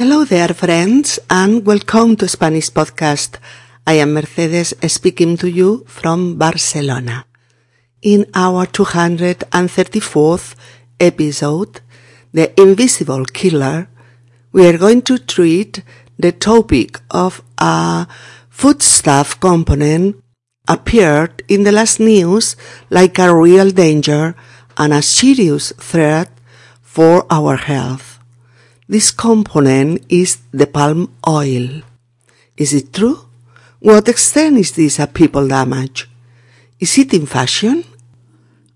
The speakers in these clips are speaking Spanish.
Hello there, friends, and welcome to Spanish Podcast. I am Mercedes speaking to you from Barcelona. In our 234th episode, The Invisible Killer, we are going to treat the topic of a foodstuff component appeared in the last news like a real danger and a serious threat for our health. This component is the palm oil. Is it true? What extent is this a people damage? Is it in fashion?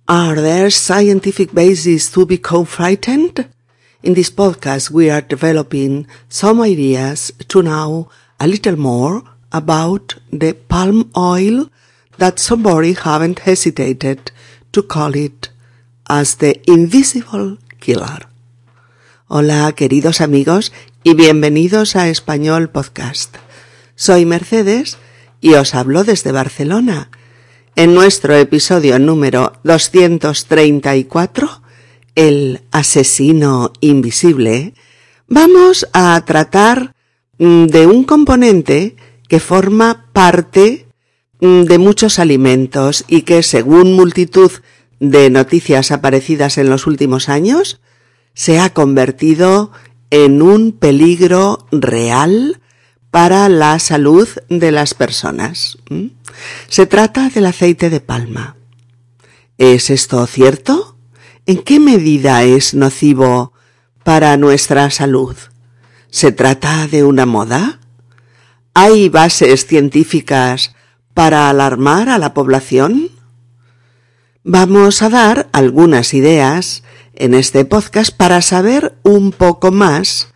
Are there scientific bases to become frightened? In this podcast, we are developing some ideas to know a little more about the palm oil that somebody haven't hesitated to call it as the invisible killer. Hola, queridos amigos, y bienvenidos a Español Podcast. Soy Mercedes y os hablo desde Barcelona. En nuestro episodio número 234, El asesino invisible, vamos a tratar mm, de un componente que forma parte mm, de muchos alimentos y que según multitud de noticias aparecidas en los últimos años, se ha convertido en un peligro real para la salud de las personas. Se trata del aceite de palma. ¿Es esto cierto? ¿En qué medida es nocivo para nuestra salud? ¿Se trata de una moda? ¿Hay bases científicas para alarmar a la población? Vamos a dar algunas ideas en este podcast para saber un poco más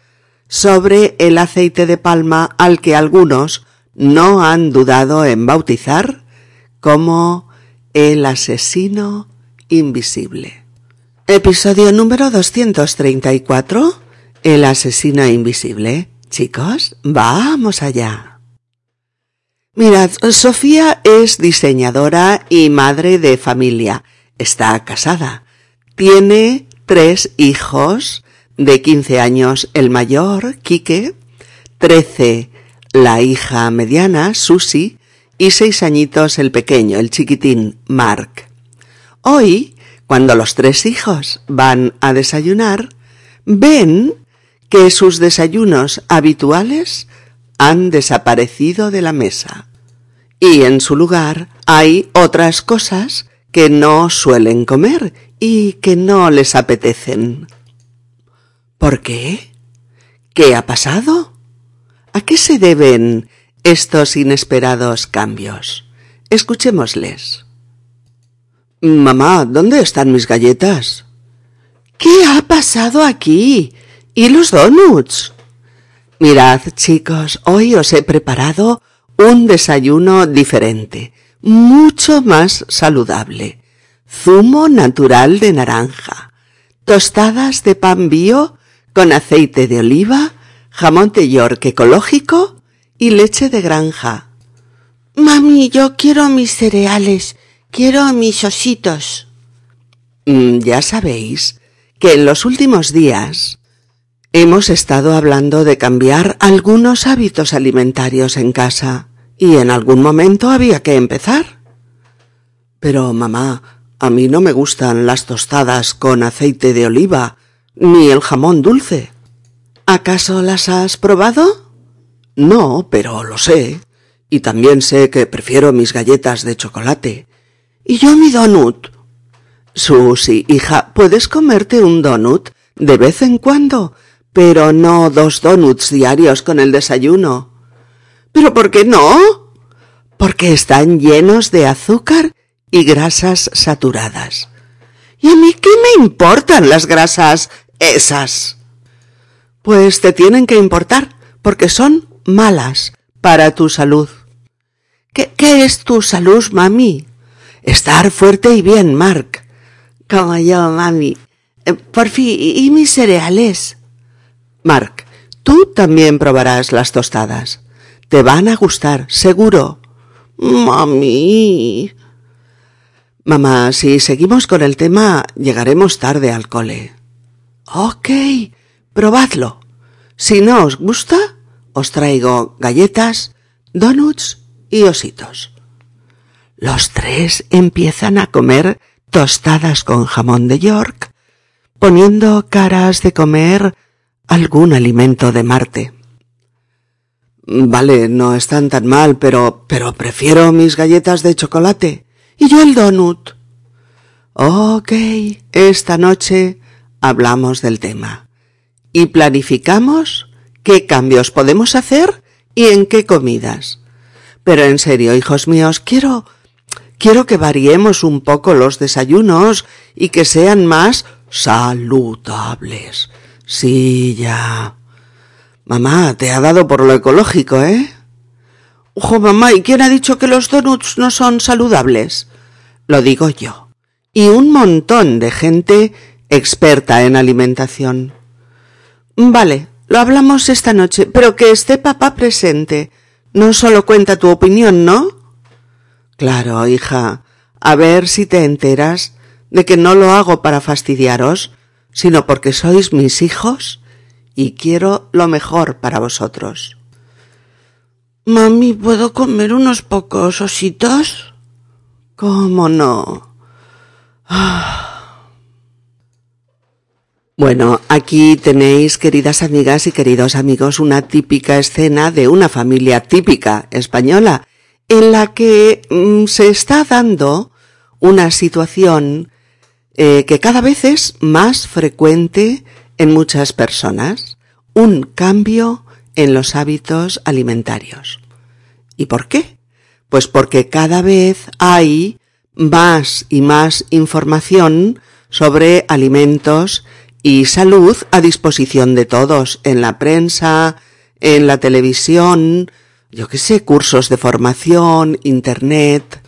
sobre el aceite de palma al que algunos no han dudado en bautizar como el asesino invisible. Episodio número 234. El asesino invisible. Chicos, vamos allá. Mirad, Sofía es diseñadora y madre de familia. Está casada. Tiene tres hijos de 15 años el mayor, Quique, 13 la hija mediana, Susi, y seis añitos el pequeño, el chiquitín, Mark. Hoy, cuando los tres hijos van a desayunar, ven que sus desayunos habituales han desaparecido de la mesa. Y en su lugar hay otras cosas que no suelen comer y que no les apetecen. ¿Por qué? ¿Qué ha pasado? ¿A qué se deben estos inesperados cambios? Escuchémosles. Mamá, ¿dónde están mis galletas? ¿Qué ha pasado aquí? ¿Y los donuts? Mirad, chicos, hoy os he preparado un desayuno diferente, mucho más saludable zumo natural de naranja, tostadas de pan bio con aceite de oliva, jamón de York ecológico y leche de granja. Mami, yo quiero mis cereales, quiero mis ositos. Mm, ya sabéis que en los últimos días hemos estado hablando de cambiar algunos hábitos alimentarios en casa y en algún momento había que empezar. Pero, mamá, a mí no me gustan las tostadas con aceite de oliva, ni el jamón dulce. ¿Acaso las has probado? No, pero lo sé. Y también sé que prefiero mis galletas de chocolate. Y yo mi donut. Susy, hija, puedes comerte un donut de vez en cuando, pero no dos donuts diarios con el desayuno. ¿Pero por qué no? Porque están llenos de azúcar y grasas saturadas. ¿Y a mí qué me importan las grasas esas? Pues te tienen que importar, porque son malas para tu salud. ¿Qué, es tu salud, mami? Estar fuerte y bien, Mark. Como yo, mami. Eh, por fin, ¿y mis cereales? Mark, tú también probarás las tostadas. Te van a gustar, seguro. Mami, Mamá, si seguimos con el tema, llegaremos tarde al cole. Ok, probadlo. Si no os gusta, os traigo galletas, donuts y ositos. Los tres empiezan a comer tostadas con jamón de York, poniendo caras de comer algún alimento de Marte. Vale, no están tan mal, pero, pero prefiero mis galletas de chocolate. Y yo el donut. Ok, esta noche hablamos del tema. Y planificamos qué cambios podemos hacer y en qué comidas. Pero en serio, hijos míos, quiero, quiero que variemos un poco los desayunos y que sean más saludables. Sí, ya. Mamá, te ha dado por lo ecológico, ¿eh? Ojo, mamá, ¿y quién ha dicho que los donuts no son saludables? Lo digo yo. Y un montón de gente experta en alimentación. Vale, lo hablamos esta noche, pero que esté papá presente. No solo cuenta tu opinión, ¿no? Claro, hija. A ver si te enteras de que no lo hago para fastidiaros, sino porque sois mis hijos y quiero lo mejor para vosotros. Mami, ¿puedo comer unos pocos ositos? ¿Cómo no? Bueno, aquí tenéis, queridas amigas y queridos amigos, una típica escena de una familia típica española, en la que mm, se está dando una situación eh, que cada vez es más frecuente en muchas personas un cambio en los hábitos alimentarios. ¿Y por qué? Pues porque cada vez hay más y más información sobre alimentos y salud a disposición de todos en la prensa, en la televisión, yo qué sé, cursos de formación, internet,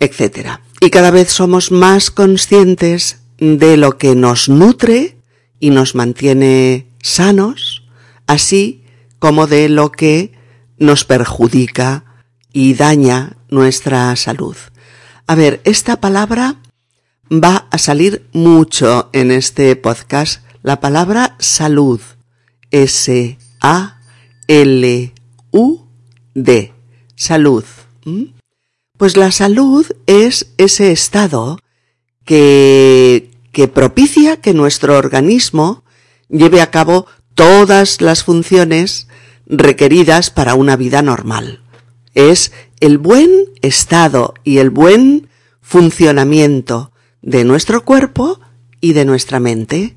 etc. Y cada vez somos más conscientes de lo que nos nutre y nos mantiene sanos, así como de lo que nos perjudica y daña nuestra salud. A ver, esta palabra va a salir mucho en este podcast, la palabra salud. S-A-L-U-D. Salud. ¿Mm? Pues la salud es ese estado que que propicia que nuestro organismo lleve a cabo todas las funciones requeridas para una vida normal. Es el buen estado y el buen funcionamiento de nuestro cuerpo y de nuestra mente.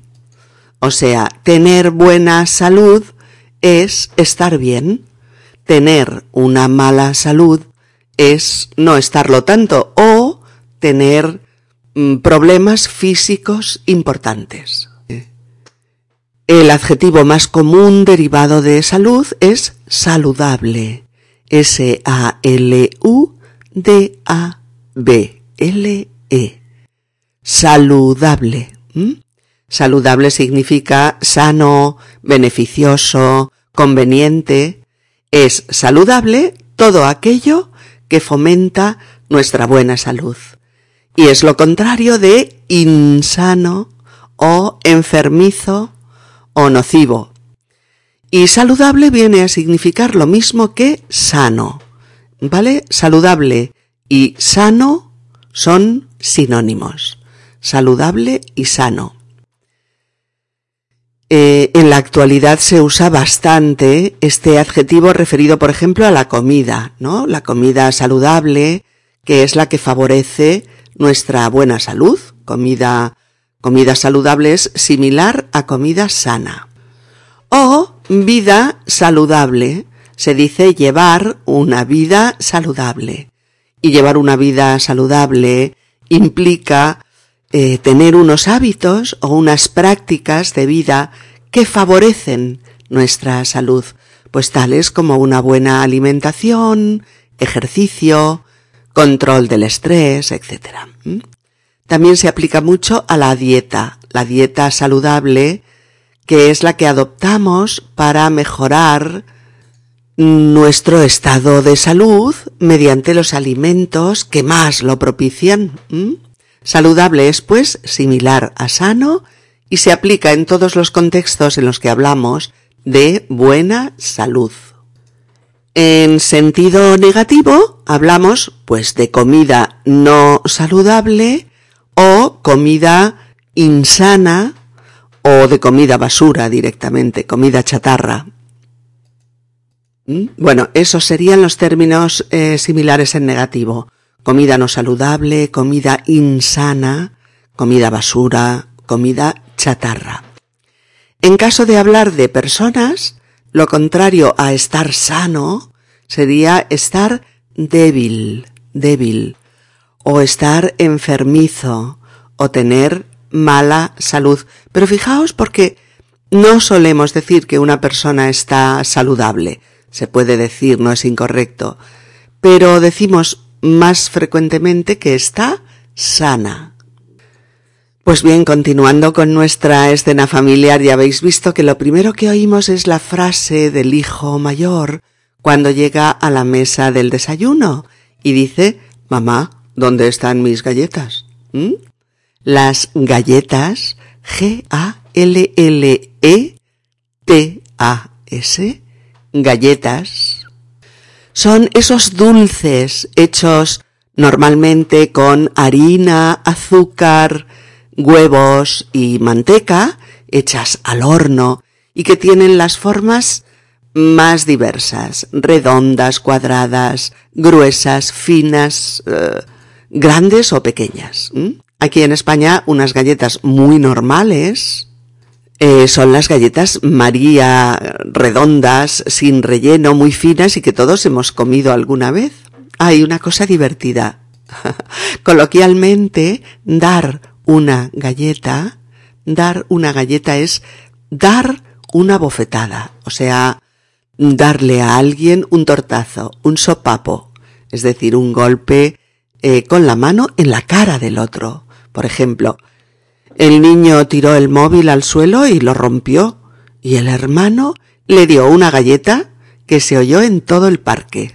O sea, tener buena salud es estar bien. Tener una mala salud es no estarlo tanto o tener problemas físicos importantes. El adjetivo más común derivado de salud es saludable. S-A-L-U-D-A-B-L-E. Saludable. Saludable significa sano, beneficioso, conveniente. Es saludable todo aquello que fomenta nuestra buena salud y es lo contrario de insano o enfermizo o nocivo. Y saludable viene a significar lo mismo que sano. ¿Vale? Saludable y sano son sinónimos. Saludable y sano. Eh, en la actualidad se usa bastante este adjetivo referido, por ejemplo, a la comida, ¿no? La comida saludable, que es la que favorece nuestra buena salud, comida, comida saludable es similar a comida sana. O vida saludable, se dice llevar una vida saludable. Y llevar una vida saludable implica eh, tener unos hábitos o unas prácticas de vida que favorecen nuestra salud, pues tales como una buena alimentación, ejercicio, control del estrés, etc. ¿Mm? También se aplica mucho a la dieta, la dieta saludable, que es la que adoptamos para mejorar nuestro estado de salud mediante los alimentos que más lo propician. ¿Mm? Saludable es pues similar a sano y se aplica en todos los contextos en los que hablamos de buena salud. En sentido negativo, hablamos pues de comida no saludable o comida insana o de comida basura directamente, comida chatarra. ¿Mm? Bueno, esos serían los términos eh, similares en negativo. Comida no saludable, comida insana, comida basura, comida chatarra. En caso de hablar de personas, lo contrario a estar sano sería estar débil, débil, o estar enfermizo, o tener mala salud. Pero fijaos porque no solemos decir que una persona está saludable. Se puede decir, no es incorrecto. Pero decimos más frecuentemente que está sana. Pues bien, continuando con nuestra escena familiar, ya habéis visto que lo primero que oímos es la frase del hijo mayor cuando llega a la mesa del desayuno y dice, Mamá, ¿dónde están mis galletas? ¿Mm? Las galletas G-A-L-L-E-T-A-S, galletas, son esos dulces hechos normalmente con harina, azúcar, huevos y manteca hechas al horno y que tienen las formas más diversas, redondas, cuadradas, gruesas, finas, eh, grandes o pequeñas. Aquí en España unas galletas muy normales eh, son las galletas María redondas, sin relleno, muy finas y que todos hemos comido alguna vez. Hay una cosa divertida. Coloquialmente, dar una galleta, dar una galleta es dar una bofetada, o sea, darle a alguien un tortazo, un sopapo, es decir, un golpe eh, con la mano en la cara del otro. Por ejemplo, el niño tiró el móvil al suelo y lo rompió, y el hermano le dio una galleta que se oyó en todo el parque.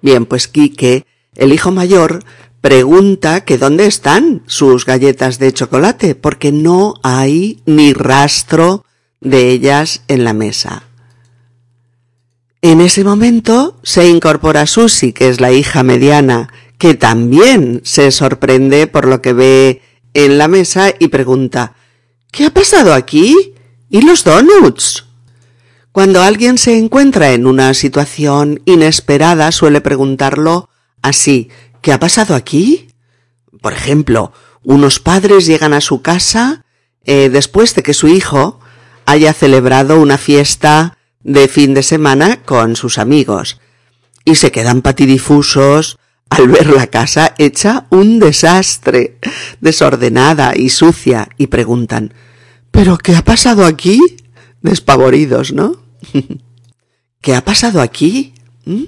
Bien, pues Quique, el hijo mayor, pregunta que dónde están sus galletas de chocolate, porque no hay ni rastro de ellas en la mesa. En ese momento se incorpora Susi, que es la hija mediana, que también se sorprende por lo que ve en la mesa y pregunta ¿Qué ha pasado aquí? ¿Y los donuts? Cuando alguien se encuentra en una situación inesperada suele preguntarlo así ¿Qué ha pasado aquí? Por ejemplo, unos padres llegan a su casa eh, después de que su hijo haya celebrado una fiesta de fin de semana con sus amigos y se quedan patidifusos al ver la casa hecha un desastre, desordenada y sucia, y preguntan ¿Pero qué ha pasado aquí? Despavoridos, ¿no? ¿Qué ha pasado aquí? ¿Mm?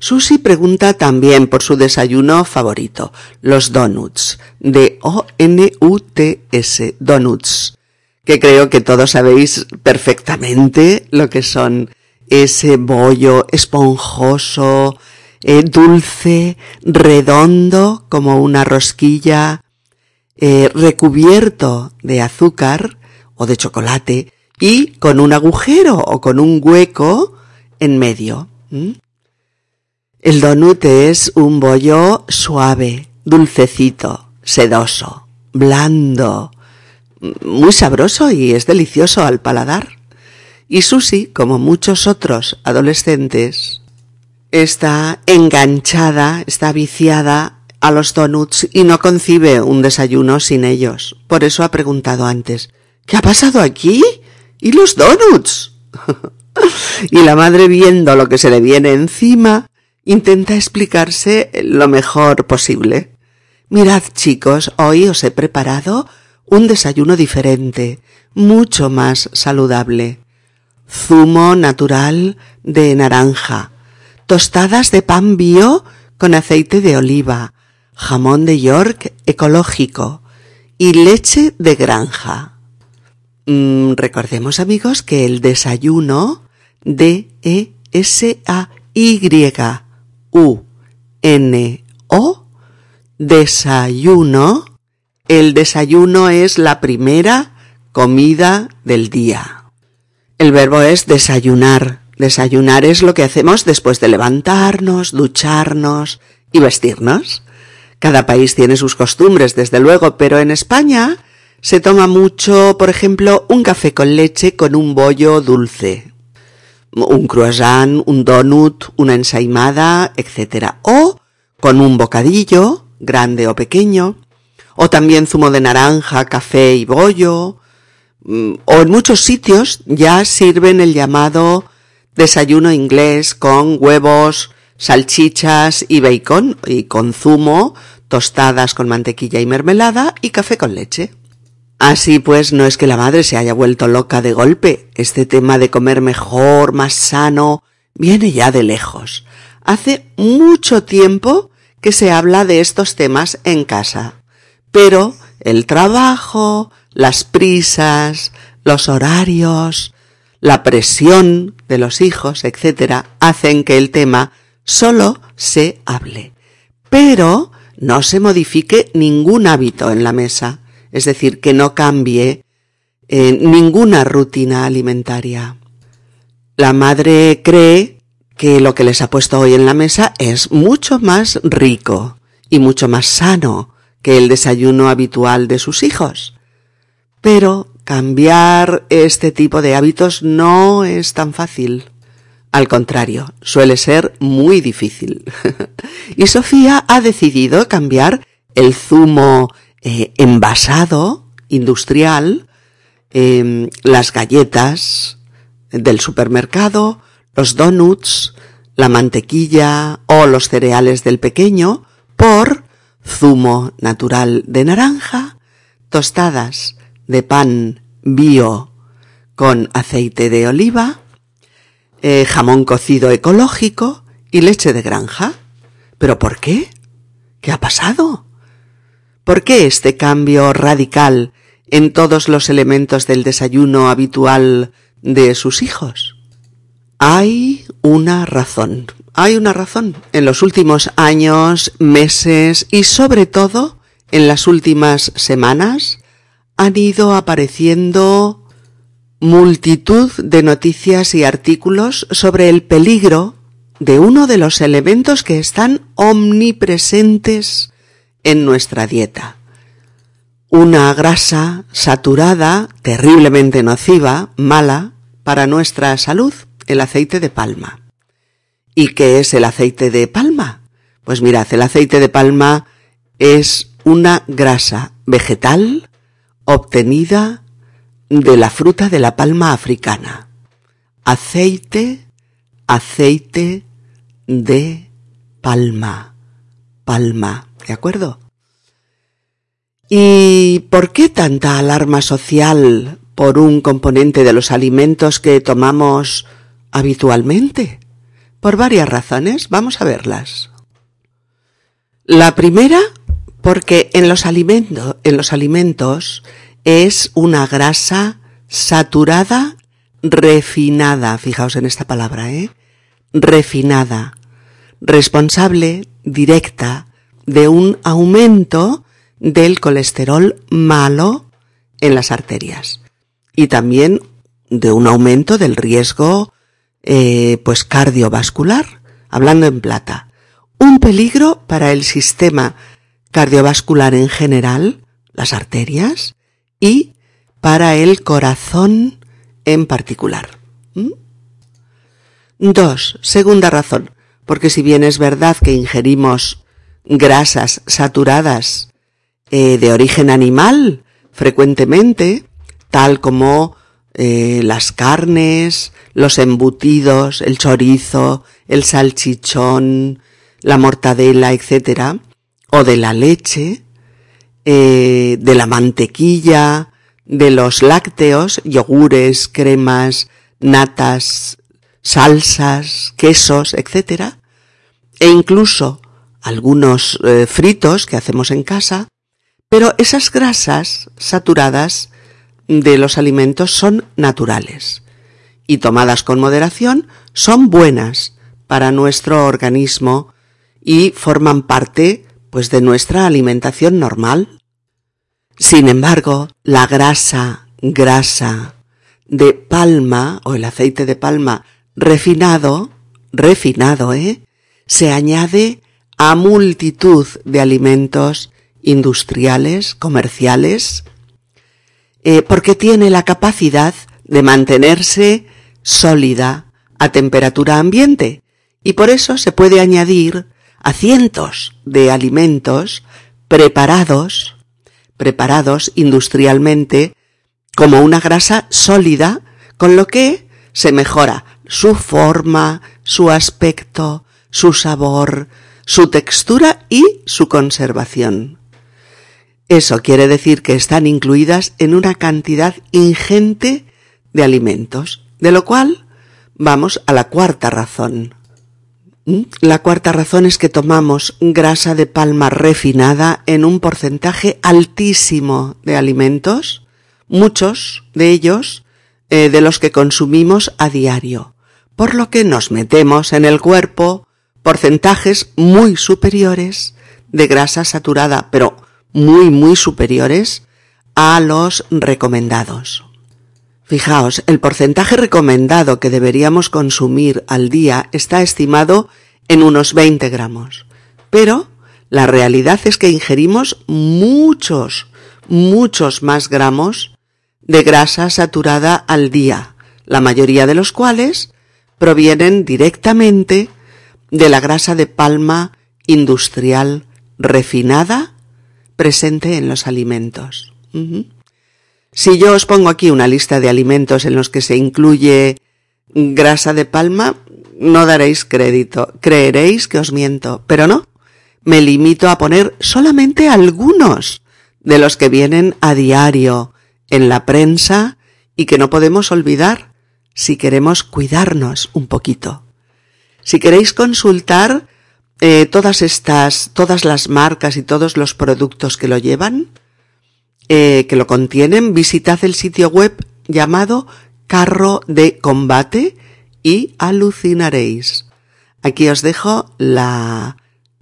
Susi pregunta también por su desayuno favorito, los donuts, de O-N-U-T-S, donuts, que creo que todos sabéis perfectamente lo que son ese bollo esponjoso, eh, dulce, redondo como una rosquilla, eh, recubierto de azúcar o de chocolate y con un agujero o con un hueco en medio. El donut es un bollo suave, dulcecito, sedoso, blando, muy sabroso y es delicioso al paladar. Y Susi, como muchos otros adolescentes, está enganchada, está viciada a los donuts y no concibe un desayuno sin ellos. Por eso ha preguntado antes, ¿qué ha pasado aquí? ¿Y los donuts? y la madre viendo lo que se le viene encima, intenta explicarse lo mejor posible. Mirad, chicos, hoy os he preparado un desayuno diferente, mucho más saludable. Zumo natural de naranja, tostadas de pan bio con aceite de oliva, jamón de York ecológico y leche de granja. Mm, recordemos amigos que el desayuno D U N O desayuno el desayuno es la primera comida del día. El verbo es desayunar. Desayunar es lo que hacemos después de levantarnos, ducharnos y vestirnos. Cada país tiene sus costumbres, desde luego, pero en España se toma mucho, por ejemplo, un café con leche con un bollo dulce, un croissant, un donut, una ensaimada, etc. O con un bocadillo, grande o pequeño, o también zumo de naranja, café y bollo, mm, o en muchos sitios ya sirven el llamado desayuno inglés con huevos, salchichas y bacon y con zumo, tostadas con mantequilla y mermelada y café con leche. Así pues, no es que la madre se haya vuelto loca de golpe. Este tema de comer mejor, más sano, viene ya de lejos. Hace mucho tiempo que se habla de estos temas en casa. Pero el trabajo, las prisas, los horarios, la presión de los hijos, etc., hacen que el tema solo se hable. Pero no se modifique ningún hábito en la mesa, es decir, que no cambie eh, ninguna rutina alimentaria. La madre cree que lo que les ha puesto hoy en la mesa es mucho más rico y mucho más sano que el desayuno habitual de sus hijos. Pero cambiar este tipo de hábitos no es tan fácil. Al contrario, suele ser muy difícil. y Sofía ha decidido cambiar el zumo eh, envasado, industrial, em, las galletas del supermercado, los donuts, la mantequilla o los cereales del pequeño por zumo natural de naranja, tostadas de pan bio con aceite de oliva, eh, jamón cocido ecológico y leche de granja. ¿Pero por qué? ¿Qué ha pasado? ¿Por qué este cambio radical en todos los elementos del desayuno habitual de sus hijos? Hay una razón, hay una razón. En los últimos años, meses y sobre todo en las últimas semanas han ido apareciendo multitud de noticias y artículos sobre el peligro de uno de los elementos que están omnipresentes en nuestra dieta. Una grasa saturada, terriblemente nociva, mala para nuestra salud, el aceite de palma. ¿Y qué es el aceite de palma? Pues mirad, el aceite de palma es una grasa vegetal obtenida de la fruta de la palma africana. Aceite, aceite de palma. Palma, ¿de acuerdo? ¿Y por qué tanta alarma social por un componente de los alimentos que tomamos habitualmente? Por varias razones, vamos a verlas. La primera, porque en los, alimentos, en los alimentos es una grasa saturada refinada, fijaos en esta palabra, ¿eh? Refinada, responsable directa de un aumento del colesterol malo en las arterias y también de un aumento del riesgo eh, pues cardiovascular, hablando en plata. Un peligro para el sistema cardiovascular en general, las arterias, y para el corazón en particular. ¿Mm? Dos, segunda razón, porque si bien es verdad que ingerimos grasas saturadas eh, de origen animal frecuentemente, tal como eh, las carnes, los embutidos, el chorizo, el salchichón, la mortadela, etc., o de la leche, eh, de la mantequilla, de los lácteos, yogures, cremas, natas, salsas, quesos, etc., e incluso algunos eh, fritos que hacemos en casa, pero esas grasas saturadas de los alimentos son naturales y tomadas con moderación son buenas para nuestro organismo y forman parte pues de nuestra alimentación normal. Sin embargo, la grasa, grasa de palma o el aceite de palma refinado, refinado, ¿eh? Se añade a multitud de alimentos industriales, comerciales, eh, porque tiene la capacidad de mantenerse sólida a temperatura ambiente. Y por eso se puede añadir a cientos de alimentos preparados, preparados industrialmente como una grasa sólida, con lo que se mejora su forma, su aspecto, su sabor, su textura y su conservación. Eso quiere decir que están incluidas en una cantidad ingente de alimentos, de lo cual vamos a la cuarta razón. ¿Mm? La cuarta razón es que tomamos grasa de palma refinada en un porcentaje altísimo de alimentos, muchos de ellos eh, de los que consumimos a diario, por lo que nos metemos en el cuerpo porcentajes muy superiores de grasa saturada, pero muy, muy superiores a los recomendados. Fijaos, el porcentaje recomendado que deberíamos consumir al día está estimado en unos 20 gramos, pero la realidad es que ingerimos muchos, muchos más gramos de grasa saturada al día, la mayoría de los cuales provienen directamente de la grasa de palma industrial refinada presente en los alimentos. Si yo os pongo aquí una lista de alimentos en los que se incluye grasa de palma, no daréis crédito, creeréis que os miento, pero no, me limito a poner solamente algunos de los que vienen a diario en la prensa y que no podemos olvidar si queremos cuidarnos un poquito. Si queréis consultar eh, todas estas, todas las marcas y todos los productos que lo llevan, eh, que lo contienen, visitad el sitio web llamado Carro de Combate y alucinaréis. Aquí os dejo la,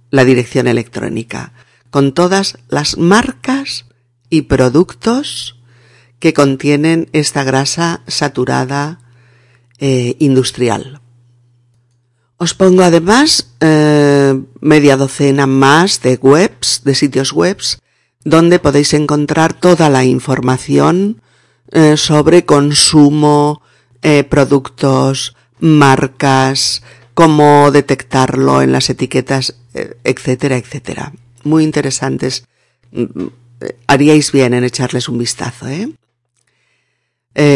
la dirección electrónica con todas las marcas y productos que contienen esta grasa saturada eh, industrial. Os pongo además eh, media docena más de webs, de sitios webs, donde podéis encontrar toda la información eh, sobre consumo, eh, productos, marcas, cómo detectarlo en las etiquetas, etcétera, etcétera. Muy interesantes. Mm, haríais bien en echarles un vistazo, ¿eh?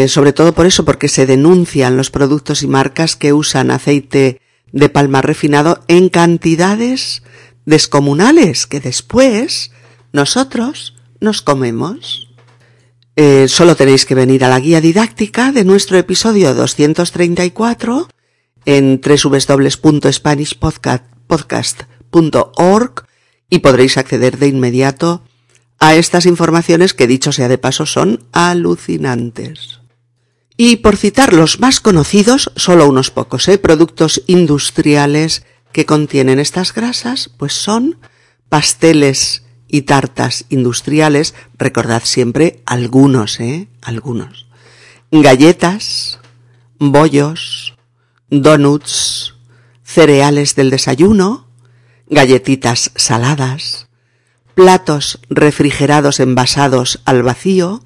sobre todo por eso, porque se denuncian los productos y marcas que usan aceite de palma refinado en cantidades descomunales que después nosotros nos comemos. Eh, solo tenéis que venir a la guía didáctica de nuestro episodio 234 en www.spanishpodcast.org y podréis acceder de inmediato a estas informaciones que dicho sea de paso son alucinantes. Y por citar los más conocidos, solo unos pocos, ¿eh? productos industriales que contienen estas grasas, pues son pasteles y tartas industriales, recordad siempre algunos, ¿eh? Algunos. Galletas, bollos, donuts, cereales del desayuno, galletitas saladas, platos refrigerados envasados al vacío,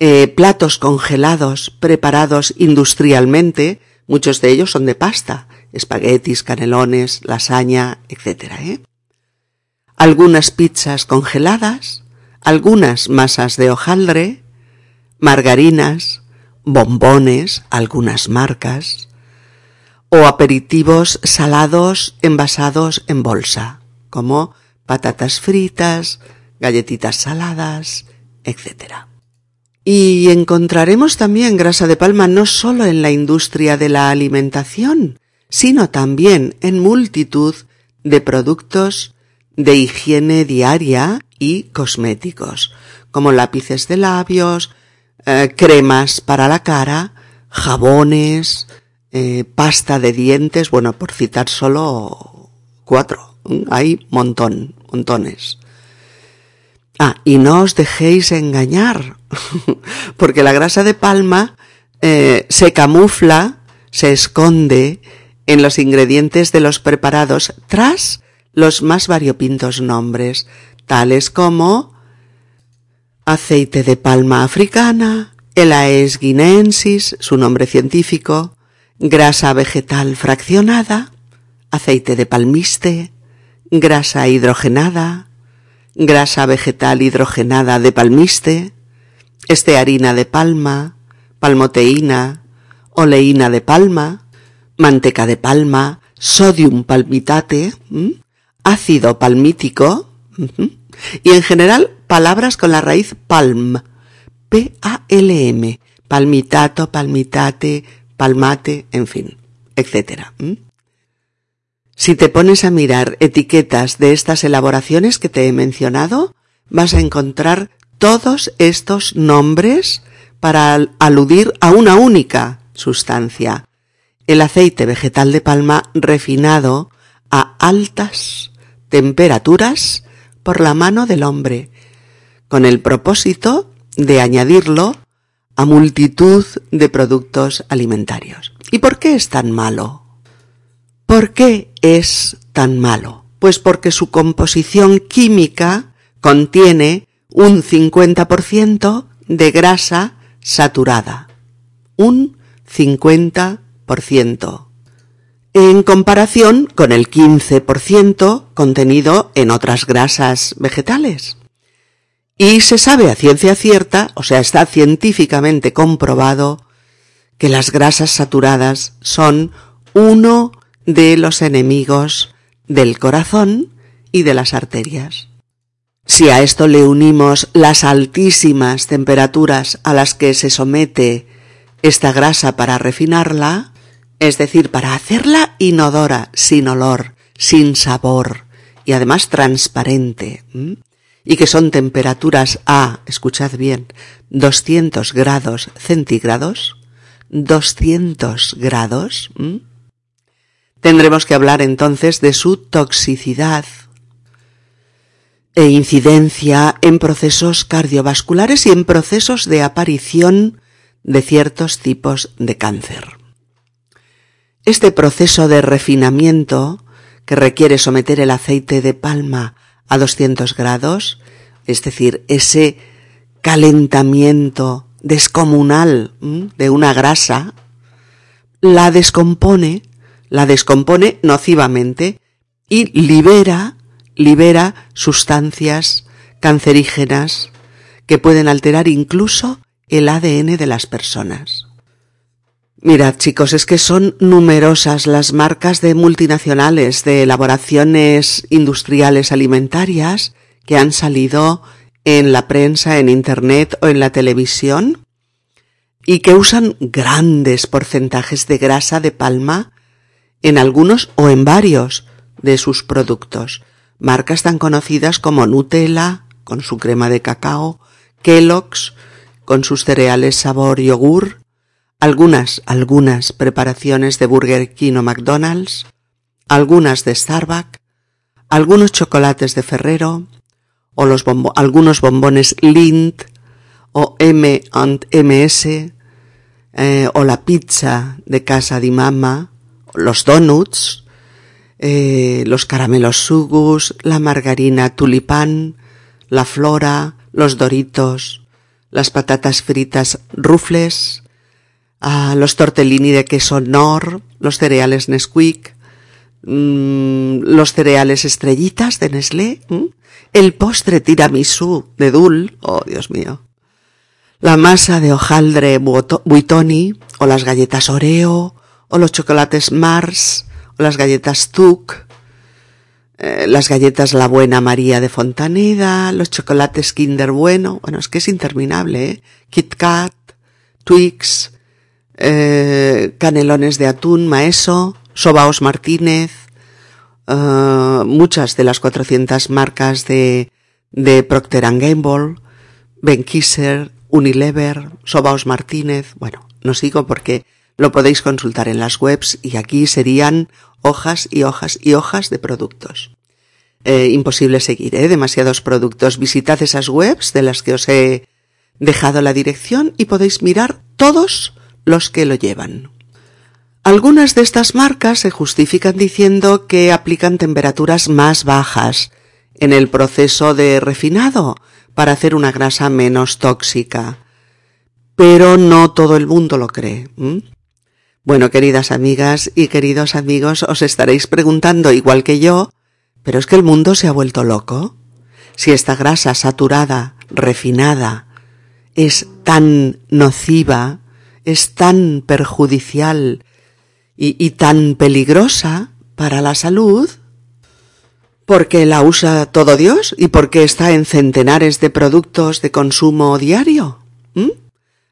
eh, platos congelados preparados industrialmente, muchos de ellos son de pasta, espaguetis, canelones, lasaña, etc. ¿eh? Algunas pizzas congeladas, algunas masas de hojaldre, margarinas, bombones, algunas marcas, o aperitivos salados envasados en bolsa, como patatas fritas, galletitas saladas, etc. Y encontraremos también grasa de palma no solo en la industria de la alimentación, sino también en multitud de productos de higiene diaria y cosméticos, como lápices de labios, eh, cremas para la cara, jabones, eh, pasta de dientes, bueno, por citar solo cuatro, hay montón, montones. Ah, y no os dejéis engañar, porque la grasa de palma eh, se camufla, se esconde en los ingredientes de los preparados tras los más variopintos nombres, tales como aceite de palma africana, el Aes guineensis, su nombre científico, grasa vegetal fraccionada, aceite de palmiste, grasa hidrogenada, grasa vegetal hidrogenada de palmiste, estearina de palma, palmoteína, oleína de palma, manteca de palma, sodium palmitate, ácido palmítico, y en general palabras con la raíz palm, P-A-L-M, palmitato, palmitate, palmate, en fin, etc. Si te pones a mirar etiquetas de estas elaboraciones que te he mencionado, vas a encontrar todos estos nombres para aludir a una única sustancia, el aceite vegetal de palma refinado a altas temperaturas por la mano del hombre, con el propósito de añadirlo a multitud de productos alimentarios. ¿Y por qué es tan malo? ¿Por qué es tan malo? Pues porque su composición química contiene un 50% de grasa saturada. Un 50%. En comparación con el 15% contenido en otras grasas vegetales. Y se sabe a ciencia cierta, o sea, está científicamente comprobado, que las grasas saturadas son uno de los enemigos del corazón y de las arterias. Si a esto le unimos las altísimas temperaturas a las que se somete esta grasa para refinarla, es decir, para hacerla inodora, sin olor, sin sabor y además transparente, y que son temperaturas a, escuchad bien, 200 grados centígrados, 200 grados, tendremos que hablar entonces de su toxicidad e incidencia en procesos cardiovasculares y en procesos de aparición de ciertos tipos de cáncer. Este proceso de refinamiento que requiere someter el aceite de palma a 200 grados, es decir, ese calentamiento descomunal de una grasa, la descompone, la descompone nocivamente y libera, libera sustancias cancerígenas que pueden alterar incluso el ADN de las personas. Mirad chicos, es que son numerosas las marcas de multinacionales de elaboraciones industriales alimentarias que han salido en la prensa, en Internet o en la televisión y que usan grandes porcentajes de grasa de palma en algunos o en varios de sus productos. Marcas tan conocidas como Nutella, con su crema de cacao, Kellogg's, con sus cereales sabor yogur, algunas, algunas preparaciones de Burger King o McDonald's, algunas de Starbucks, algunos chocolates de Ferrero, o los algunos bombones Lindt, o M&Ms, eh, o la pizza de casa di mamma, los donuts, eh, los caramelos sugus, la margarina tulipán, la flora, los doritos, las patatas fritas rufles, los tortellini de queso Nor, los cereales Nesquik, mm, los cereales estrellitas de Nestlé, el postre tiramisú de Dul, oh Dios mío, la masa de hojaldre Buitoni, o las galletas Oreo, o los chocolates Mars, o las galletas Tuk, eh, las galletas La Buena María de Fontaneda, los chocolates Kinder Bueno, bueno, es que es interminable, ¿eh? Kit Kat, Twix, eh, canelones de atún, maeso, sobaos Martínez, eh, muchas de las 400 marcas de, de Procter Gamble, Ben Kisser, Unilever, sobaos Martínez, bueno, no sigo porque lo podéis consultar en las webs y aquí serían hojas y hojas y hojas de productos. eh, imposible seguir, ¿eh? demasiados productos. Visitad esas webs de las que os he dejado la dirección y podéis mirar todos los que lo llevan. Algunas de estas marcas se justifican diciendo que aplican temperaturas más bajas en el proceso de refinado para hacer una grasa menos tóxica. Pero no todo el mundo lo cree. Bueno, queridas amigas y queridos amigos, os estaréis preguntando igual que yo, pero es que el mundo se ha vuelto loco. Si esta grasa saturada, refinada, es tan nociva, es tan perjudicial y, tan peligrosa para la salud, porque la usa todo Dios y porque está en centenares de productos de consumo diario.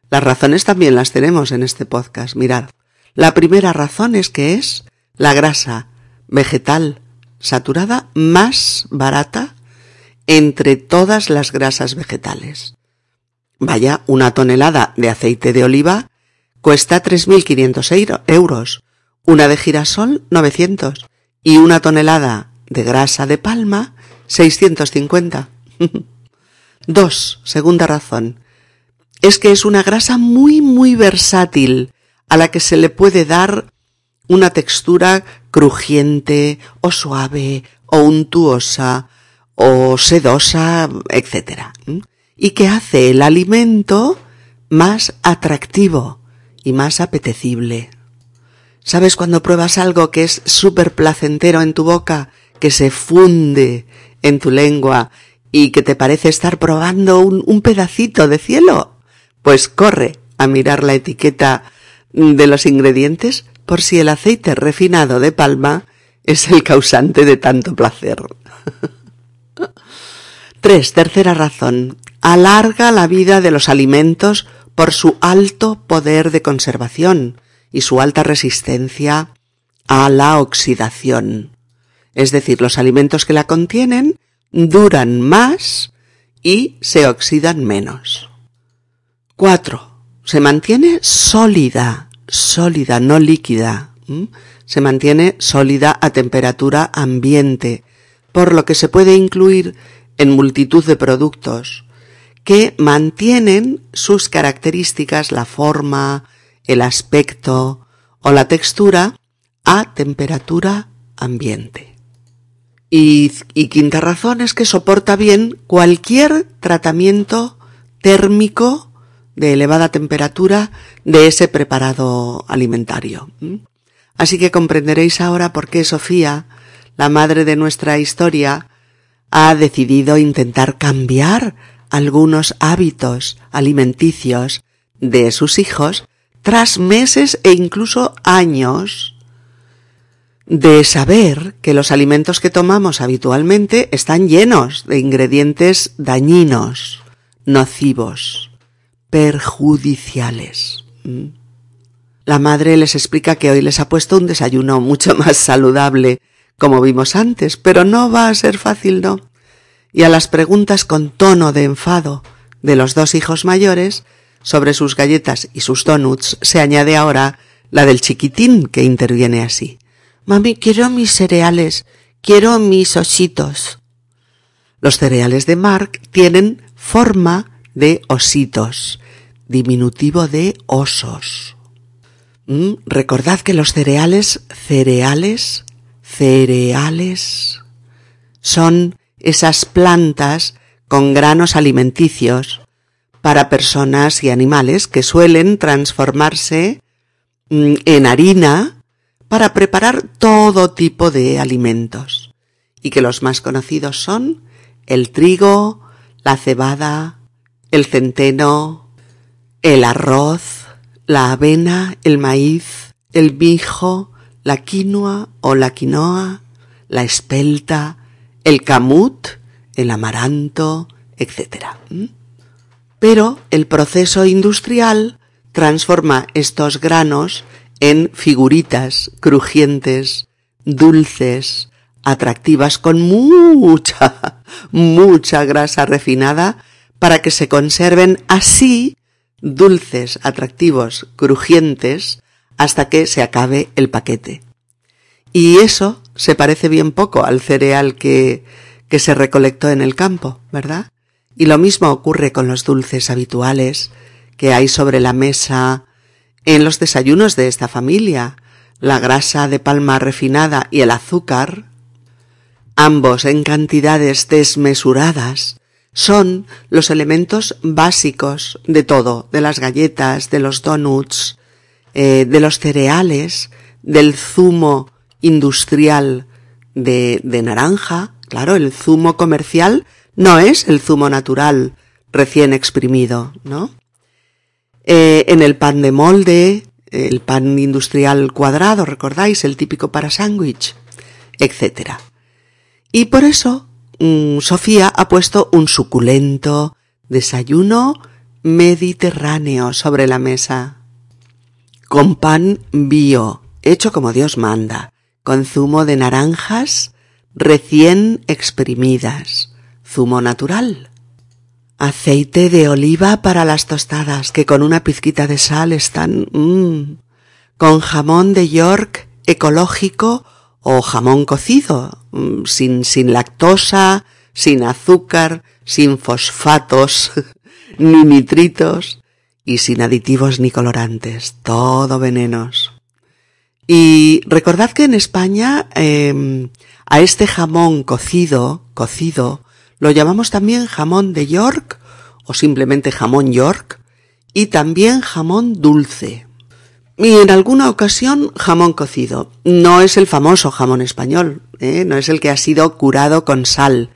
Las razones también las tenemos en este podcast. Mirad, la primera razón es que es la grasa vegetal saturada más barata entre todas las grasas vegetales. Vaya, una tonelada de aceite de oliva cuesta 3.500 euros, una de girasol 900 y una tonelada de grasa de palma 650. Dos, segunda razón, es que es una grasa muy, muy versátil, a la que se le puede dar una textura crujiente o suave o untuosa o sedosa, etc. Y que hace el alimento más atractivo y más apetecible. ¿Sabes cuando pruebas algo que es súper placentero en tu boca, que se funde en tu lengua y que te parece estar probando un, un pedacito de cielo? Pues corre a mirar la etiqueta de los ingredientes por si el aceite refinado de palma es el causante de tanto placer. 3. Tercera razón. Alarga la vida de los alimentos por su alto poder de conservación y su alta resistencia a la oxidación. Es decir, los alimentos que la contienen duran más y se oxidan menos. 4. Se mantiene sólida, sólida, no líquida. Se mantiene sólida a temperatura ambiente, por lo que se puede incluir en multitud de productos que mantienen sus características, la forma, el aspecto o la textura a temperatura ambiente. Y, quinta razón es que soporta bien cualquier tratamiento térmico de elevada temperatura de ese preparado alimentario. Así que comprenderéis ahora por qué Sofía, la madre de nuestra historia, ha decidido intentar cambiar algunos hábitos alimenticios de sus hijos tras meses e incluso años de saber que los alimentos que tomamos habitualmente están llenos de ingredientes dañinos, nocivos perjudiciales. ¿Mm? La madre les explica que hoy les ha puesto un desayuno mucho más saludable, como vimos antes, pero no va a ser fácil, ¿no? Y a las preguntas con tono de enfado de los dos hijos mayores sobre sus galletas y sus donuts se añade ahora la del chiquitín que interviene así. Mami, quiero mis cereales, quiero mis ositos. Los cereales de Mark tienen forma de ositos, diminutivo de osos. Mm, recordad que los cereales, cereales, cereales, son esas plantas con granos alimenticios para personas y animales que suelen transformarse mm, en harina para preparar todo tipo de alimentos y que los más conocidos son el trigo, la cebada, el centeno, el arroz, la avena, el maíz, el mijo, la quinoa o la quinoa, la espelta, el camut, el amaranto, etc. Pero el proceso industrial transforma estos granos en figuritas crujientes, dulces, atractivas con mucha, mucha grasa refinada para que se conserven así dulces, atractivos, crujientes, hasta que se acabe el paquete. Y eso se parece bien poco al cereal que, que se recolectó en el campo, ¿verdad? Y lo mismo ocurre con los dulces habituales que hay sobre la mesa en los desayunos de esta familia, la grasa de palma refinada y el azúcar, ambos en cantidades desmesuradas, son los elementos básicos de todo, de las galletas, de los donuts, eh, de los cereales, del zumo industrial de, de naranja. Claro, el zumo comercial no es el zumo natural recién exprimido, ¿no? Eh, en el pan de molde, el pan industrial cuadrado, ¿recordáis? El típico para sándwich, etc. Y por eso mm, Sofía ha puesto un suculento desayuno mediterráneo sobre la mesa. Con pan bio, hecho como Dios manda, con zumo de naranjas recién exprimidas, zumo natural aceite de oliva para las tostadas, que con una pizquita de sal están mmm, con jamón de York ecológico o jamón cocido, mm, sin, sin lactosa, sin azúcar, sin fosfatos, ni nitritos y sin aditivos ni colorantes, todo venenos. Y recordad que en España em, a este jamón cocido, cocido, lo llamamos también jamón de York o simplemente jamón York y también jamón dulce. Y en alguna ocasión jamón cocido. No es el famoso jamón español, ¿eh? no es el que ha sido curado con sal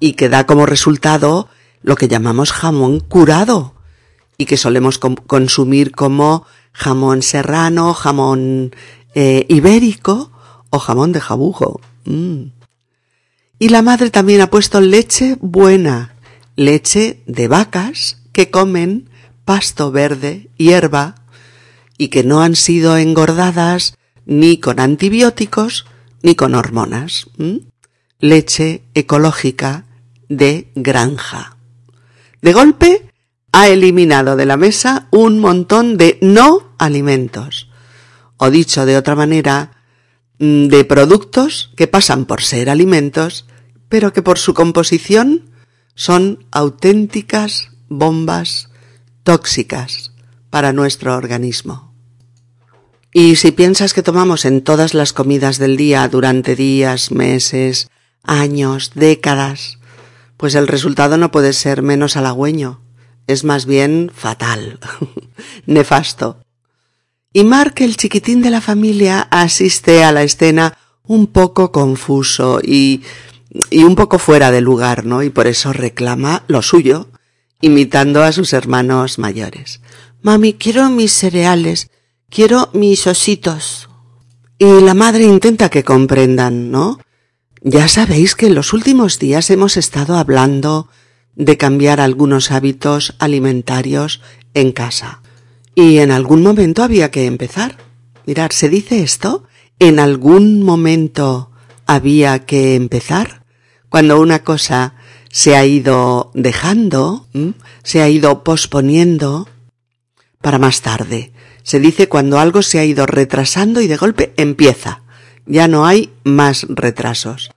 y que da como resultado lo que llamamos jamón curado y que solemos consumir como jamón serrano, jamón eh, ibérico o jamón de jabugo. Mm. Y la madre también ha puesto leche buena, leche de vacas que comen pasto verde, hierba, y que no han sido engordadas ni con antibióticos ni con hormonas. Leche ecológica de granja. De golpe ha eliminado de la mesa un montón de no alimentos. O dicho de otra manera, Mm, de productos que pasan por ser alimentos, pero que por su composición son auténticas bombas tóxicas para nuestro organismo. Y si piensas que tomamos en todas las comidas del día durante días, meses, años, décadas, pues el resultado no puede ser menos halagüeño, es más bien fatal, nefasto. Y Mark, el chiquitín de la familia, asiste a la escena un poco confuso y, y un poco fuera de lugar, ¿no? Y por eso reclama lo suyo, imitando a sus hermanos mayores. Mami, quiero mis cereales, quiero mis ositos. Y la madre intenta que comprendan, ¿no? Ya sabéis que en los últimos días hemos estado hablando de cambiar algunos hábitos alimentarios en casa. Y en algún momento había que empezar. Mirad, ¿se dice esto? ¿En algún momento había que empezar? Cuando una cosa se ha ido dejando, se ha ido posponiendo para más tarde. Se dice cuando algo se ha ido retrasando y de golpe empieza. Ya no hay más retrasos.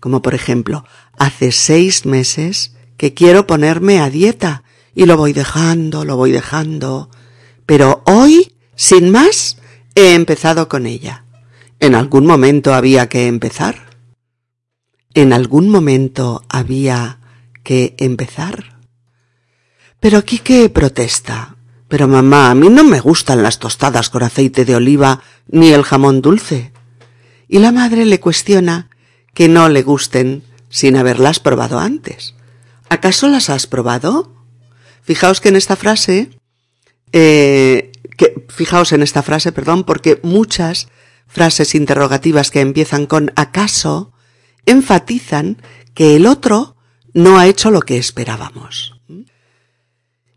Como por ejemplo, hace seis meses que quiero ponerme a dieta y lo voy dejando, lo voy dejando, pero hoy, sin más, he empezado con ella. ¿En algún momento había que empezar? ¿En algún momento había que empezar? Pero Quique protesta. Pero mamá, a mí no me gustan las tostadas con aceite de oliva ni el jamón dulce. Y la madre le cuestiona que no le gusten sin haberlas probado antes. ¿Acaso las has probado? Fijaos que en esta frase eh, que, fijaos en esta frase, perdón, porque muchas frases interrogativas que empiezan con acaso enfatizan que el otro no ha hecho lo que esperábamos.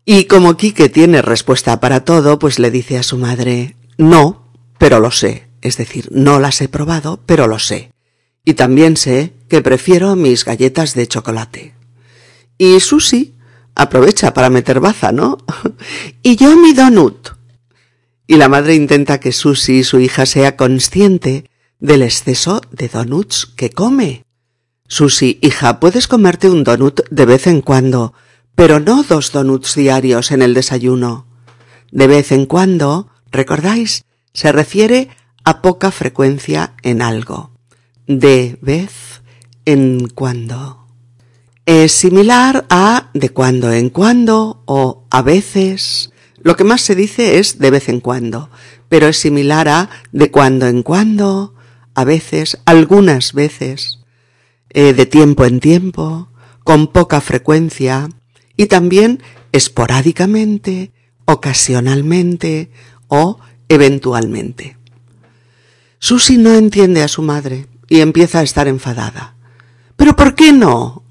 Y como Quique tiene respuesta para todo, pues le dice a su madre, no, pero lo sé. Es decir, no las he probado, pero lo sé. Y también sé que prefiero mis galletas de chocolate. Y Susi aprovecha para meter baza, ¿no? y yo mi donut. Y la madre intenta que Susie, su hija, sea consciente del exceso de donuts que come. Susi, hija, puedes comerte un donut de vez en cuando, pero no dos donuts diarios en el desayuno. De vez en cuando, ¿recordáis? Se refiere a poca frecuencia en algo. De vez en cuando. Es similar a de cuando en cuando o a veces. Lo que más se dice es de vez en cuando, pero es similar a de cuando en cuando, a veces, algunas veces, eh, de tiempo en tiempo, con poca frecuencia y también esporádicamente, ocasionalmente o eventualmente. Susi no entiende a su madre y empieza a estar enfadada. ¿Pero por qué no?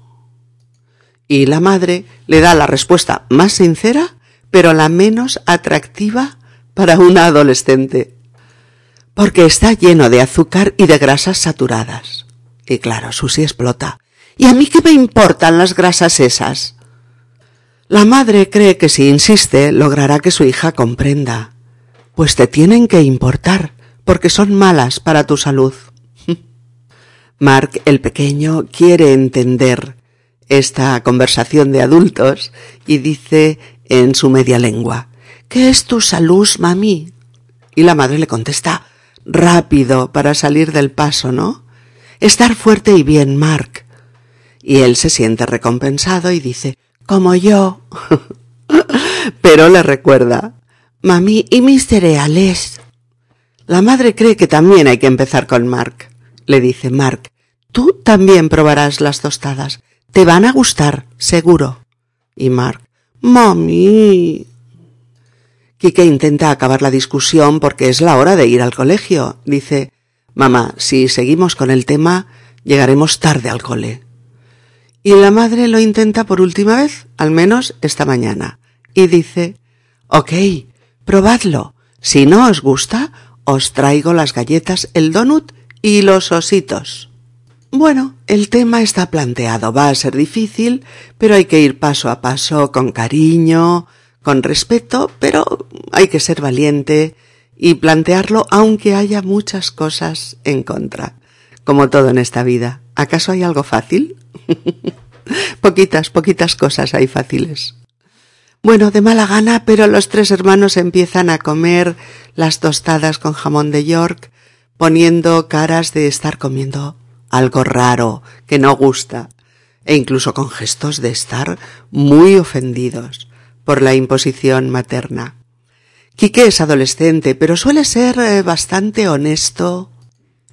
Y la madre le da la respuesta más sincera, pero la menos atractiva para una adolescente. Porque está lleno de azúcar y de grasas saturadas. Y claro, Susi explota. ¿Y a mí qué me importan las grasas esas? La madre cree que si insiste logrará que su hija comprenda. Pues te tienen que importar, porque son malas para tu salud. Mark el pequeño quiere entender esta conversación de adultos y dice en su media lengua ¿Qué es tu salud, mami? Y la madre le contesta rápido para salir del paso, ¿no? Estar fuerte y bien, Mark. Y él se siente recompensado y dice como yo. Pero le recuerda Mami, ¿y mis cereales? La madre cree que también hay que empezar con Mark. Le dice Mark, tú también probarás las tostadas. Te van a gustar, seguro. Y Mark, mami. Kike intenta acabar la discusión porque es la hora de ir al colegio. Dice, mamá, si seguimos con el tema, llegaremos tarde al cole. Y la madre lo intenta por última vez, al menos esta mañana. Y dice, ok, probadlo. Si no os gusta, os traigo las galletas, el donut y los ositos. Bueno, el tema está planteado. Va a ser difícil, pero hay que ir paso a paso, con cariño, con respeto, pero hay que ser valiente y plantearlo aunque haya muchas cosas en contra. Como todo en esta vida. ¿Acaso hay algo fácil? poquitas, poquitas cosas hay fáciles. Bueno, de mala gana, pero los tres hermanos empiezan a comer las tostadas con jamón de York, poniendo caras de estar comiendo algo raro que no gusta, e incluso con gestos de estar muy ofendidos por la imposición materna. Quique es adolescente, pero suele ser eh, bastante honesto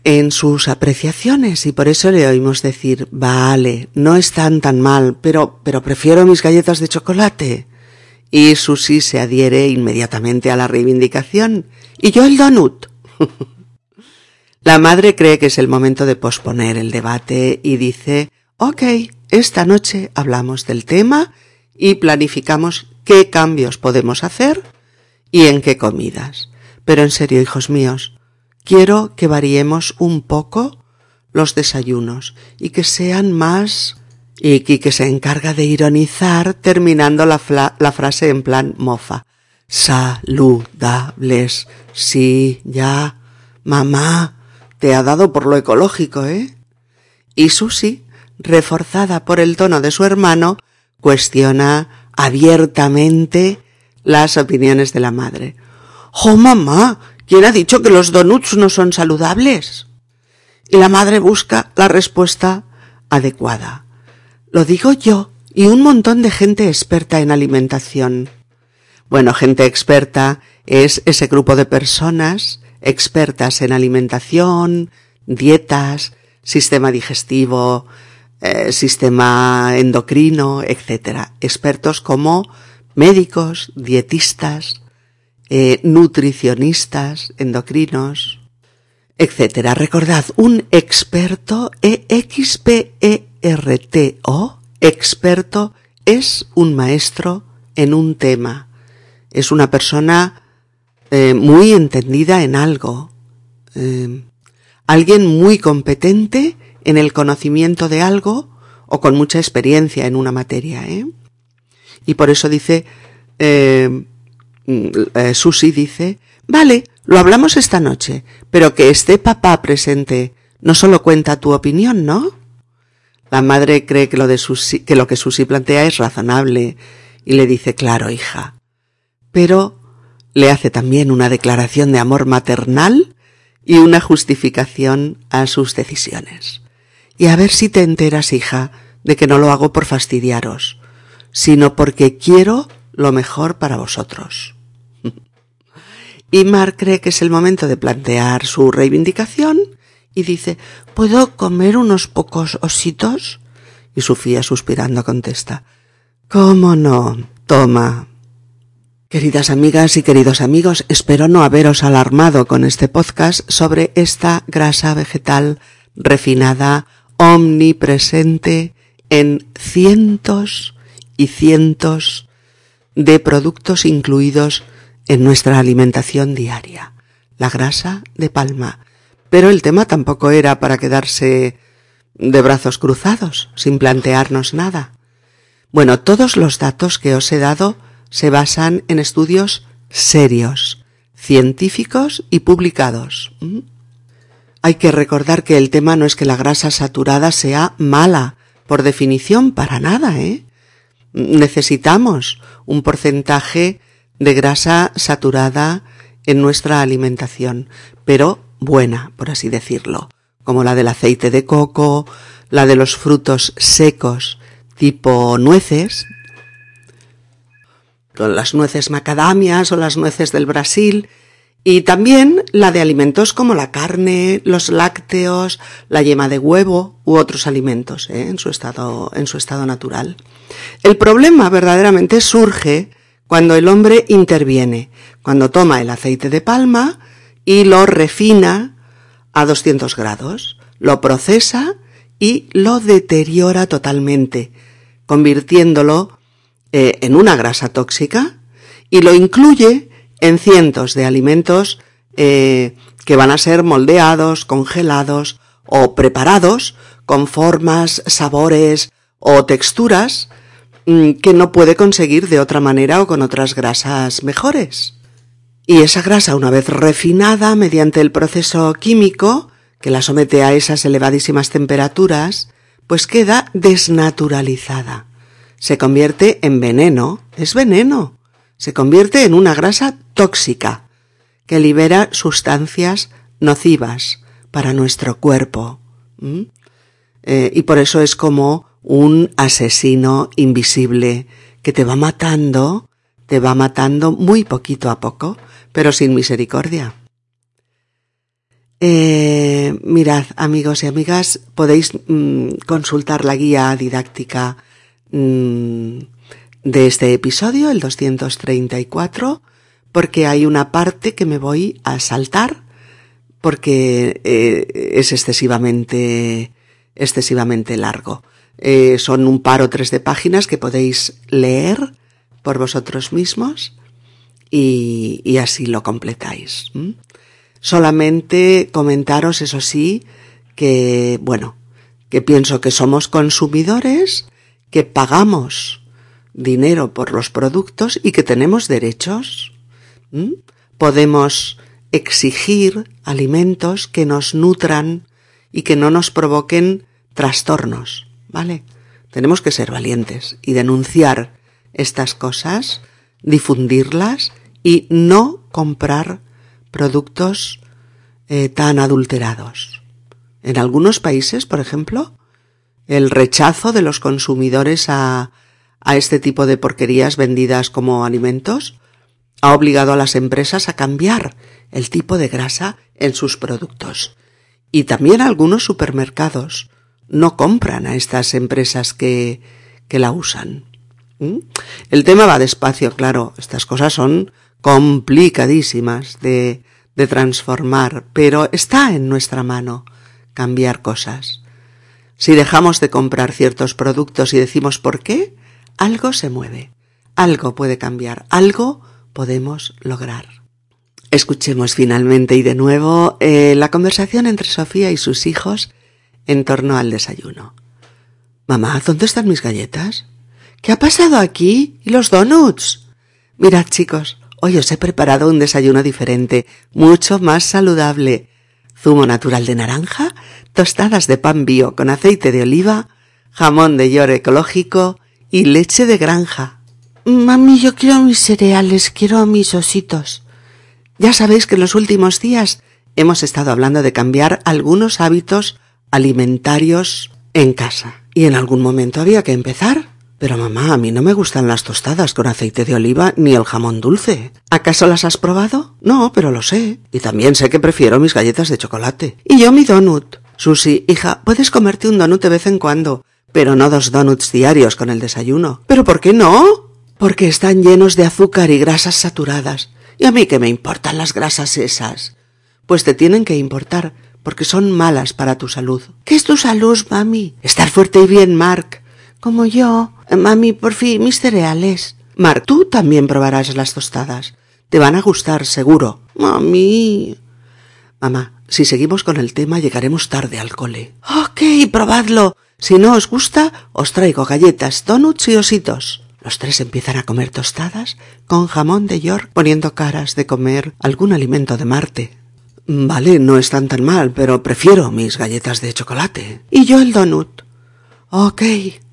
en sus apreciaciones y por eso le oímos decir, vale, no están tan mal, pero, pero prefiero mis galletas de chocolate y Susi se adhiere inmediatamente a la reivindicación. ¿Y yo el donut? la madre cree que es el momento de posponer el debate y dice, ok, esta noche hablamos del tema y planificamos qué cambios podemos hacer y en qué comidas. Pero en serio, hijos míos, quiero que variemos un poco los desayunos y que sean más y que se encarga de ironizar terminando la, frase en plan mofa. Saludables. Sí, ya. Mamá, te ha dado por lo ecológico, ¿eh? Y Susi, reforzada por el tono de su hermano, cuestiona abiertamente las opiniones de la madre. ¡Oh, mamá! ¿Quién ha dicho que los donuts no son saludables? Y la madre busca la respuesta adecuada. Lo digo yo y un montón de gente experta en alimentación. Bueno, gente experta es ese grupo de personas expertas en alimentación, dietas, sistema digestivo, eh, sistema endocrino, etc. Expertos como médicos, dietistas, eh, nutricionistas, endocrinos, etc. Recordad, un experto, E-X-P-E RTO, experto, es un maestro en un tema. Es una persona eh, muy entendida en algo. Eh, alguien muy competente en el conocimiento de algo o con mucha experiencia en una materia. ¿eh? Y por eso dice, mm, Susi dice, vale, Lo hablamos esta noche, pero que esté papá presente no solo cuenta tu opinión, ¿no? La madre cree que lo, de que, lo que Susi plantea es razonable y le dice, claro, hija. Pero le hace también una declaración de amor maternal y una justificación a sus decisiones. Y a ver si te enteras, hija, de que no lo hago por fastidiaros, sino porque quiero lo mejor para vosotros. Y Mar cree que es el momento de plantear su reivindicación y dice, ¿puedo comer unos pocos ositos? Y Sofía suspirando contesta, ¿cómo no? Toma. Queridas amigas y queridos amigos, espero no haberos alarmado con este podcast sobre esta grasa vegetal refinada, omnipresente en cientos y cientos de productos incluidos en nuestra alimentación diaria. La grasa de palma, pero el tema tampoco era para quedarse de brazos cruzados, sin plantearnos nada. Bueno, todos los datos que os he dado se basan en estudios serios, científicos y publicados. ¿Mm? Hay que recordar que el tema no es que la grasa saturada sea mala, por definición, para nada, ¿eh? Necesitamos un porcentaje de grasa saturada en nuestra alimentación, pero buena, por así decirlo, como la del aceite de coco, la de los frutos secos tipo nueces, con las nueces macadamias o las nueces del Brasil, y también la de alimentos como la carne, los lácteos, la yema de huevo u otros alimentos ¿eh? en, su estado, en su estado natural. El problema verdaderamente surge cuando el hombre interviene, cuando toma el aceite de palma y lo refina a 200 grados, lo procesa y lo deteriora totalmente, convirtiéndolo eh, en una grasa tóxica y lo incluye en cientos de alimentos eh, que van a ser moldeados, congelados o preparados con formas, sabores o texturas que no puede conseguir de otra manera o con otras grasas mejores. Y esa grasa, una vez refinada mediante el proceso químico, que la somete a esas elevadísimas temperaturas, pues queda desnaturalizada. Se convierte en veneno, es veneno. Se convierte en una grasa tóxica, que libera sustancias nocivas para nuestro cuerpo. Eh, y por eso es como un asesino invisible que te va matando, te va matando muy poquito a poco, pero sin misericordia. Eh, mirad, amigos y amigas, podéis mm, consultar la guía didáctica mm, de este episodio, el 234, porque hay una parte que me voy a saltar porque eh, es excesivamente, excesivamente largo. Eh, son un par o tres de páginas que podéis leer por vosotros mismos y, así lo completáis. Solamente comentaros, eso sí, que, bueno, que pienso que somos consumidores, que pagamos dinero por los productos y que tenemos derechos. Podemos exigir alimentos que nos nutran y que no nos provoquen trastornos, ¿vale? Tenemos que ser valientes y denunciar estas cosas, difundirlas y no comprar productos eh, tan adulterados. En algunos países, por ejemplo, el rechazo de los consumidores a, a este tipo de porquerías vendidas como alimentos ha obligado a las empresas a cambiar el tipo de grasa en sus productos. Y también algunos supermercados no compran a estas empresas que, que la usan. El tema va despacio, claro. Estas cosas son complicadísimas de, de transformar, pero está en nuestra mano cambiar cosas. Si dejamos de comprar ciertos productos y decimos por qué, algo se mueve, algo puede cambiar, algo podemos lograr. Escuchemos finalmente y de nuevo eh, la conversación entre Sofía y sus hijos en torno al desayuno. Mamá, ¿dónde están mis galletas? ¿Qué ha pasado aquí? ¿Y los donuts? Mirad, chicos, Hoy os he preparado un desayuno diferente, mucho más saludable. Zumo natural de naranja, tostadas de pan bio con aceite de oliva, jamón de york ecológico y leche de granja. Mami, yo quiero mis cereales, quiero mis ositos. Ya sabéis que en los últimos días hemos estado hablando de cambiar algunos hábitos alimentarios en casa. Y en algún momento había que empezar. Pero mamá, a mí no me gustan las tostadas con aceite de oliva ni el jamón dulce. ¿Acaso las has probado? No, pero lo sé. Y también sé que prefiero mis galletas de chocolate. Y yo mi donut. Susi, hija, puedes comerte un donut de vez en cuando, pero no dos donuts diarios con el desayuno. ¿Pero por qué no? Porque están llenos de azúcar y grasas saturadas. ¿Y a mí qué me importan las grasas esas? Pues te tienen que importar, porque son malas para tu salud. ¿Qué es tu salud, mami? Estar fuerte y bien, Mark. Como yo. Mami, por fin, mis cereales. Mark, tú también probarás las tostadas. Te van a gustar, seguro. Mami. Mamá, si seguimos con el tema llegaremos tarde al cole. Ok, probadlo. Si no os gusta, os traigo galletas, donuts y ositos. Los tres empiezan a comer tostadas con jamón de York poniendo caras de comer algún alimento de Marte. Vale, no están tan mal, pero prefiero mis galletas de chocolate. Y yo el donut. Ok,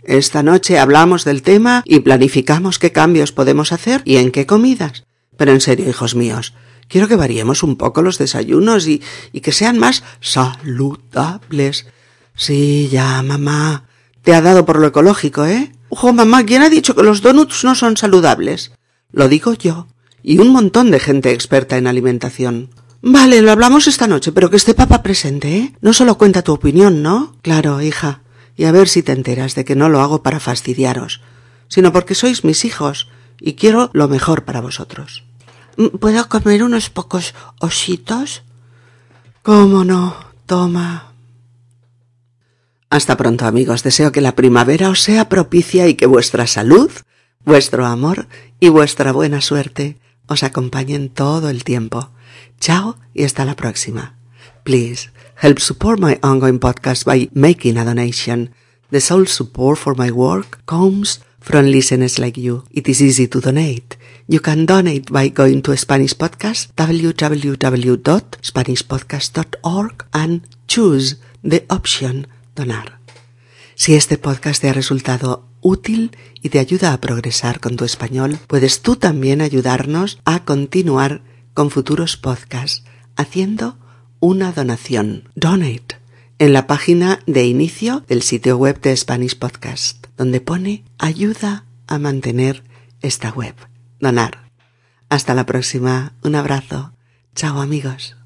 esta noche hablamos del tema y planificamos qué cambios podemos hacer y en qué comidas. Pero en serio, hijos míos, quiero que variemos un poco los desayunos y, y que sean más saludables. Sí, ya, mamá. Te ha dado por lo ecológico, ¿eh? Ojo, mamá, ¿quién ha dicho que los donuts no son saludables? Lo digo yo. Y un montón de gente experta en alimentación. Vale, lo hablamos esta noche, pero que esté papá presente, ¿eh? No solo cuenta tu opinión, ¿no? Claro, hija y a ver si te enteras de que no lo hago para fastidiaros, sino porque sois mis hijos y quiero lo mejor para vosotros. ¿Puedo comer unos pocos ositos? ¿Cómo no? Toma. Hasta pronto amigos, deseo que la primavera os sea propicia y que vuestra salud, vuestro amor y vuestra buena suerte os acompañen todo el tiempo. Chao y hasta la próxima. Please help support my ongoing podcast by making a donation. The sole support for my work comes from listeners like you. It is easy to donate. You can donate by going to Spanish Podcast, www.spanishpodcast.org and choose the option donar. Si este podcast te ha resultado útil y te ayuda a progresar con tu español, puedes tú también ayudarnos a continuar con futuros podcasts haciendo una donación. Donate en la página de inicio del sitio web de Spanish Podcast, donde pone ayuda a mantener esta web. Donar. Hasta la próxima. Un abrazo. Chao amigos.